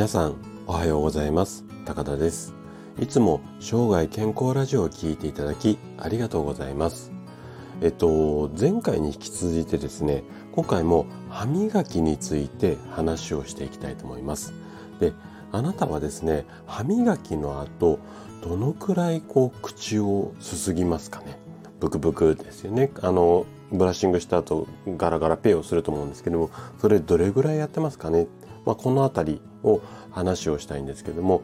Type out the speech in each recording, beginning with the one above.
皆さんおはようございます。高田です。いつも生涯健康ラジオを聞いていただきありがとうございます。えっと前回に引き続いてですね今回も歯磨きについて話をしていきたいと思います。であなたはですね歯磨きの後どのくらいこう口をすすぎますかね。ブクブクですよね。あのブラッシングした後ガラガラペイをすると思うんですけどもそれどれぐらいやってますかね、まあ、この辺りを話をしたいんですけども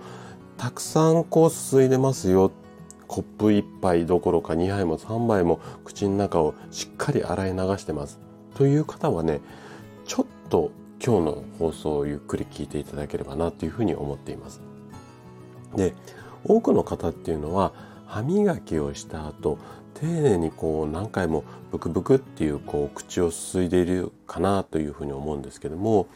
たくさんこうすすいでますよコップ1杯どころか2杯も3杯も口の中をしっかり洗い流してますという方はねちょっと今日の放送をゆっくり聞いていただければなというふうに思っています。で多くの方っていうのは歯磨きをした後丁寧にこう何回もブクブクっていうこう口をすすいでいるかなというふうに思うんですけども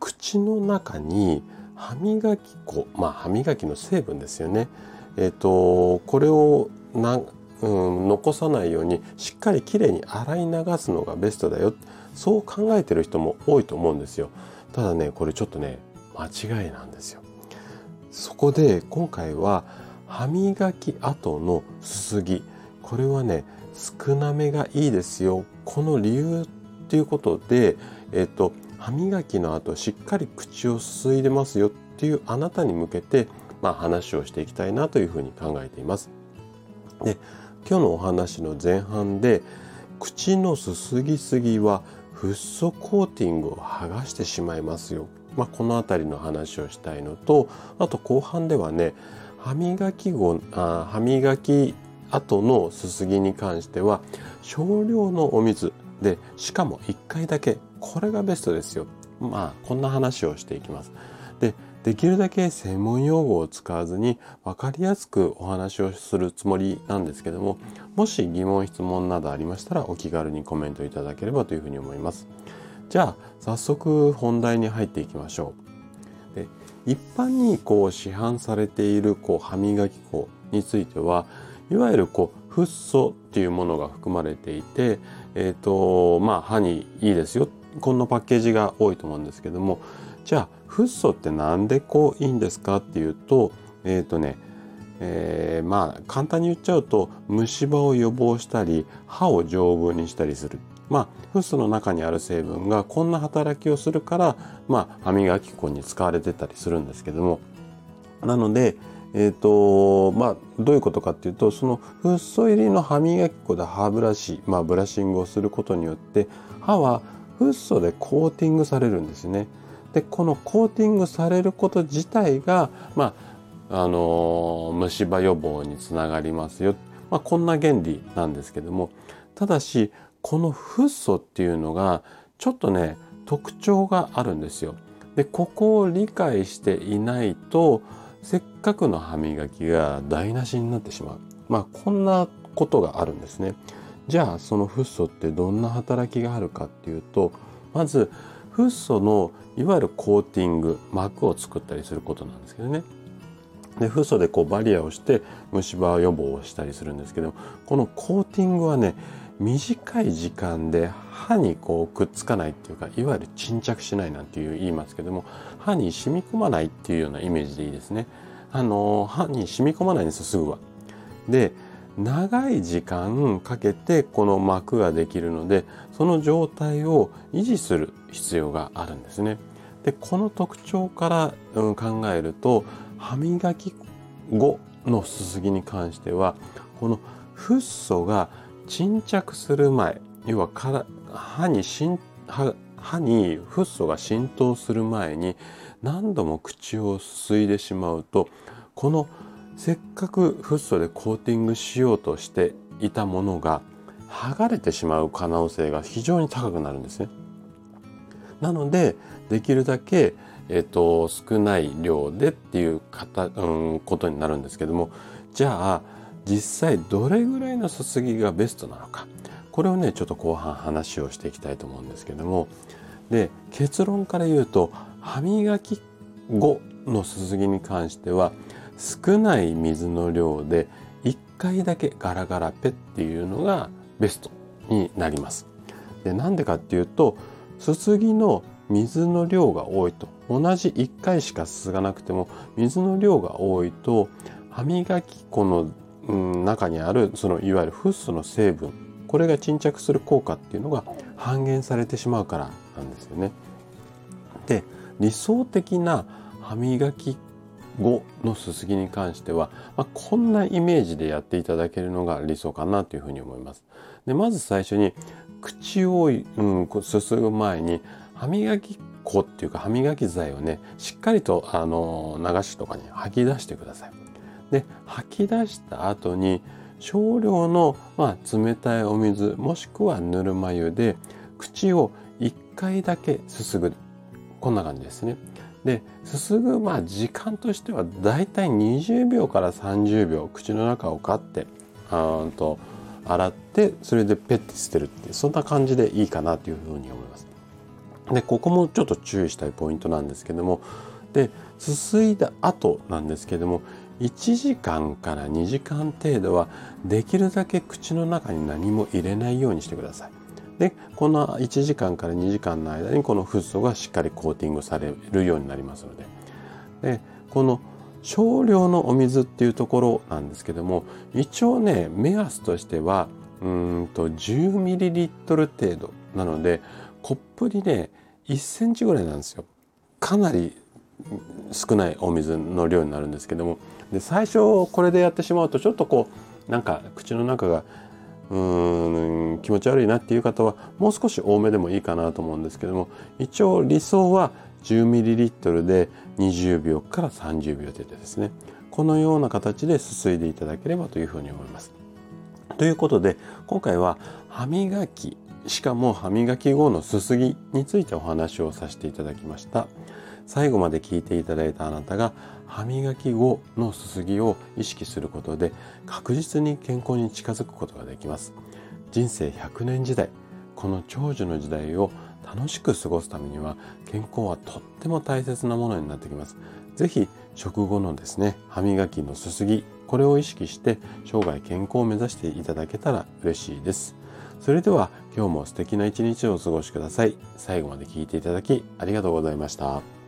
口の中に歯磨き粉まあ歯磨きの成分ですよね。え、ー、とこれをな、うん、残さないようにしっかりきれいに洗い流すのがベストだよ。そう考えてる人も多いと思うんですよ。ただねこれちょっとね間違いなんですよ。そこで今回は歯磨き後のすすぎ。これはね少なめがいいですよ。この理由っていうことで、えっ、と歯磨きの後しっかり口をすすいでますよっていうあなたに向けて、まあ、話をしていきたいなというふうに考えています。で今日のお話の前半で口のすすぎすぎはフッ素コーティングを剥がしてしまいますよ。まあ、この辺りの話をしたいのとあと後半ではね歯磨き後あ歯磨き後のすすぎに関しては少量のお水でしかも1回だけこれがベストですよ。まあこんな話をしていきます。でできるだけ専門用語を使わずに分かりやすくお話をするつもりなんですけどももし疑問質問などありましたらお気軽にコメントいただければというふうに思います。じゃあ早速本題に入っていきましょう。で一般にこう市販されているこう歯磨き粉についてはいわゆるこうフッ素っていうものが含まれていてえっ、ー、とまあ歯にいいですよこんなパッケージが多いと思うんですけどもじゃあフッ素ってなんでこういいんですかっていうとえっ、ー、とねえー、まあ簡単に言っちゃうと虫歯を予防したり歯を丈夫にしたりする。まあフッ素の中にある成分がこんな働きをするからまあ歯磨き粉に使われてたりするんですけども。なのでえーとまあ、どういうことかっていうとそのフッ素入りの歯磨き粉で歯ブラシ、まあ、ブラッシングをすることによって歯はフッ素でコーティングされるんですね。でこのコーティングされること自体が、まああの、虫歯予防につながりますよ、まあ、こんな原理なんですけどもただしこのフッ素っていうのがちょっとね特徴があるんですよ。でここを理解していないとせっかくの歯磨きが台無しになってしまう。まあこんなことがあるんですね。じゃあそのフッ素ってどんな働きがあるかっていうとまずフッ素のいわゆるコーティング膜を作ったりすることなんですけどね。でフッ素でこうバリアをして虫歯予防をしたりするんですけどこのコーティングはね短い時間で歯にこうくっつかないっていうかいわゆる沈着しないなんていう言いますけども歯に染み込まないっていうようなイメージでいいですね。あの歯に染み込まないんですよすぐは。で長い時間かけてこの膜ができるのでその状態を維持する必要があるんですね。でこの特徴から、うん、考えると歯磨き後のすすぎに関してはこのフッ素が沈着する前要は歯に歯歯にフッ素が浸透する前に何度も口をすすいでしまうとこのせっかくフッ素でコーティングしようとしていたものが剥がれてしまう可能性が非常に高くなるんですね。なのでできるだけ、えーと、少ない量でっていう方、うん、ことになるんですけどもじゃあ実際どれぐらいのすすぎがベストなのかこれをねちょっと後半話をしていきたいと思うんですけどもで結論から言うと歯磨き後のすすぎに関しては少ない水の量で1回だけガラガラペっていうのがベストになります。でなんでかっていうとすすぎの水の量が多いと同じ1回しかすすがなくても水の量が多いと歯磨き粉の、うん、中にあるそのいわゆるフッ素の成分これが沈着する効果っていうのが半減されてしまうからなんですよね。で理想的な歯磨き後のすすぎに関しては、まあ、こんなイメージでやっていただけるのが理想かなというふうに思います。でまず最初に口を、うん、すすぐ前に歯磨き粉っていうか歯磨き剤をねしっかりとあの流しとかに吐き出してください。で吐き出した後に少量の、まあ、冷たいお水もしくはぬるま湯で口を1回だけすすぐこんな感じですね。ですすぐまあ時間としてはだいたい20秒から30秒口の中をかってあんと洗ってそれでペッて捨てるってそんな感じでいいかなというふうに思います。でここもちょっと注意したいポイントなんですけどもですすいだ後なんですけども1時間から2時間程度はできるだけ口の中に何も入れないようにしてください。でこの1時間から2時間の間にこのフッ素がしっかりコーティングされるようになりますので。でこの少量のお水っていうところなんですけども一応ね目安としてはうんと 10ml 程度なのでコップにね1センチぐらいなんですよ。かなり少ないお水の量になるんですけども。で最初これでやってしまうとちょっとこうなんか口の中がうん気持ち悪いなっていう方はもう少し多めでもいいかなと思うんですけども一応理想は 10ml で20秒から30秒程度ですねこのような形ですすいでいただければというふうに思います。ということで今回は歯磨きしかも歯磨き後のすすぎについてお話をさせていただきました。最後まで聞いていただいたあなたが歯磨き後のすすぎを意識することで確実に健康に近づくことができます。人生100年時代この長寿の時代を楽しく過ごすためには健康はとっても大切なものになってきます。是非食後のですね歯磨きのすすぎこれを意識して生涯健康を目指していただけたら嬉しいです。それでは今日も素敵な一日をお過ごしください。最後まで聞いていただきありがとうございました。